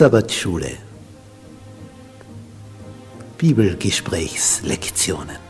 Sabbatschule. Bibelgesprächslektionen.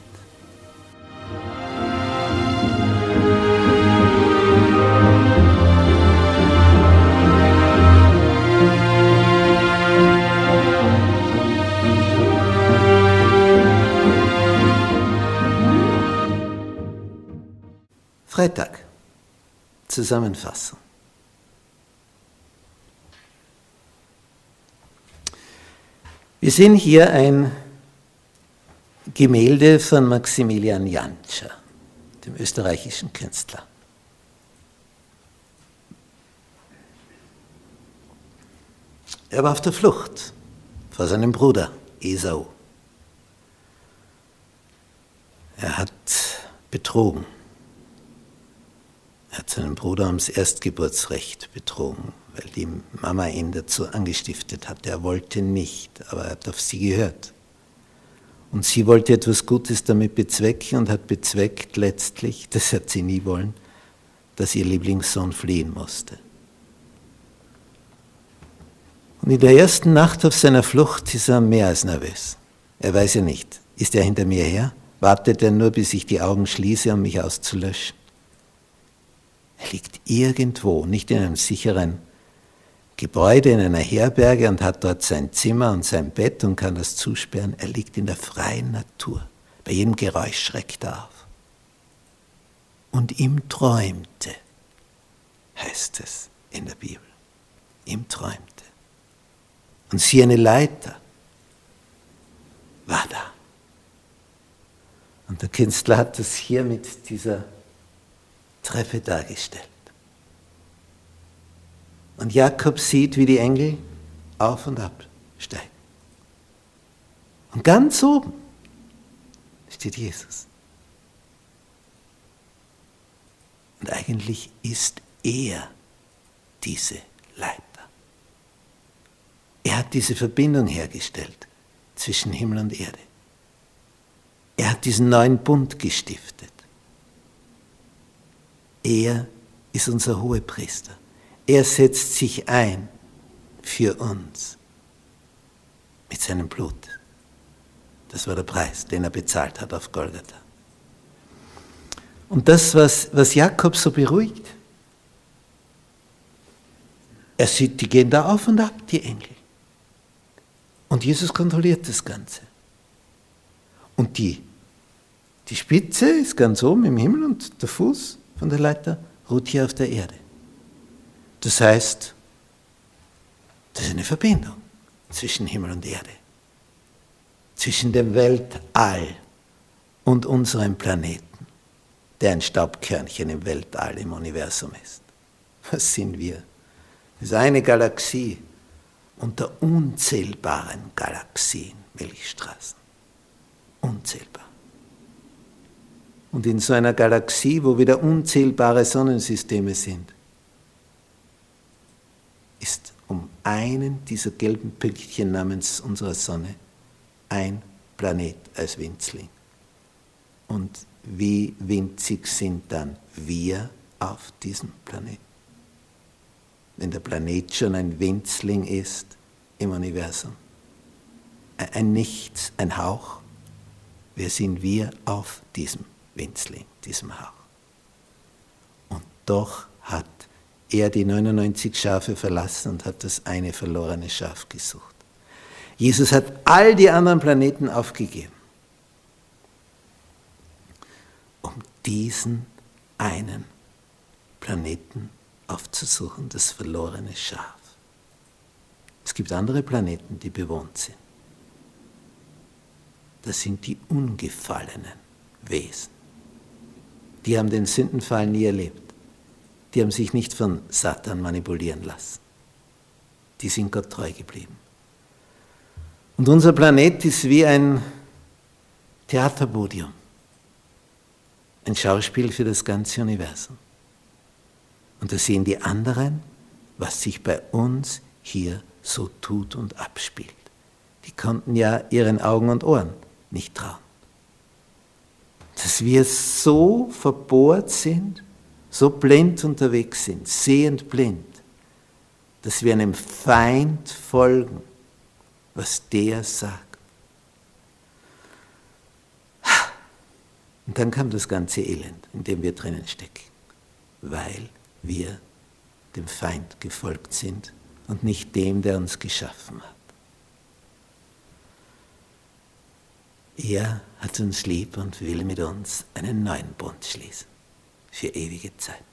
Freitag. Zusammenfassung. Wir sehen hier ein Gemälde von Maximilian Jantscher, dem österreichischen Künstler. Er war auf der Flucht vor seinem Bruder Esau. Er hat betrogen. Hat seinen Bruder ums Erstgeburtsrecht betrogen weil die Mama ihn dazu angestiftet hat. Er wollte nicht, aber er hat auf sie gehört. Und sie wollte etwas Gutes damit bezwecken und hat bezweckt letztlich, das hat sie nie wollen, dass ihr Lieblingssohn fliehen musste. Und in der ersten Nacht auf seiner Flucht ist er mehr als nervös. Er weiß ja nicht, ist er hinter mir her? Wartet er nur, bis ich die Augen schließe, um mich auszulöschen? Er liegt irgendwo, nicht in einem sicheren Gebäude in einer Herberge und hat dort sein Zimmer und sein Bett und kann das zusperren. Er liegt in der freien Natur. Bei jedem Geräusch schreckt er auf. Und ihm träumte, heißt es in der Bibel. Ihm träumte. Und sie eine Leiter war da. Und der Künstler hat das hier mit dieser Treppe dargestellt. Und Jakob sieht, wie die Engel auf und ab steigen. Und ganz oben steht Jesus. Und eigentlich ist er diese Leiter. Er hat diese Verbindung hergestellt zwischen Himmel und Erde. Er hat diesen neuen Bund gestiftet. Er ist unser Hohepriester. Er setzt sich ein für uns mit seinem Blut. Das war der Preis, den er bezahlt hat auf Golgatha. Und das, was, was Jakob so beruhigt, er sieht, die gehen da auf und ab, die Engel. Und Jesus kontrolliert das Ganze. Und die, die Spitze ist ganz oben im Himmel und der Fuß von der Leiter ruht hier auf der Erde. Das heißt, das ist eine Verbindung zwischen Himmel und Erde, zwischen dem Weltall und unserem Planeten, der ein Staubkörnchen im Weltall, im Universum ist. Was sind wir? Das ist eine Galaxie unter unzählbaren Galaxien, Milchstraßen. Unzählbar. Und in so einer Galaxie, wo wieder unzählbare Sonnensysteme sind, ist um einen dieser gelben Pünktchen namens unserer Sonne ein Planet als Winzling. Und wie winzig sind dann wir auf diesem Planeten? Wenn der Planet schon ein Winzling ist im Universum, ein Nichts, ein Hauch, wer sind wir auf diesem Winzling, diesem Haar. Und doch hat er die 99 Schafe verlassen und hat das eine verlorene Schaf gesucht. Jesus hat all die anderen Planeten aufgegeben, um diesen einen Planeten aufzusuchen, das verlorene Schaf. Es gibt andere Planeten, die bewohnt sind. Das sind die ungefallenen Wesen. Die haben den Sündenfall nie erlebt. Die haben sich nicht von Satan manipulieren lassen. Die sind Gott treu geblieben. Und unser Planet ist wie ein Theaterpodium, ein Schauspiel für das ganze Universum. Und da sehen die anderen, was sich bei uns hier so tut und abspielt. Die konnten ja ihren Augen und Ohren nicht trauen. Dass wir so verbohrt sind, so blind unterwegs sind, sehend blind, dass wir einem Feind folgen, was der sagt. Und dann kam das ganze Elend, in dem wir drinnen stecken, weil wir dem Feind gefolgt sind und nicht dem, der uns geschaffen hat. Er hat uns lieb und will mit uns einen neuen Bund schließen, für ewige Zeit.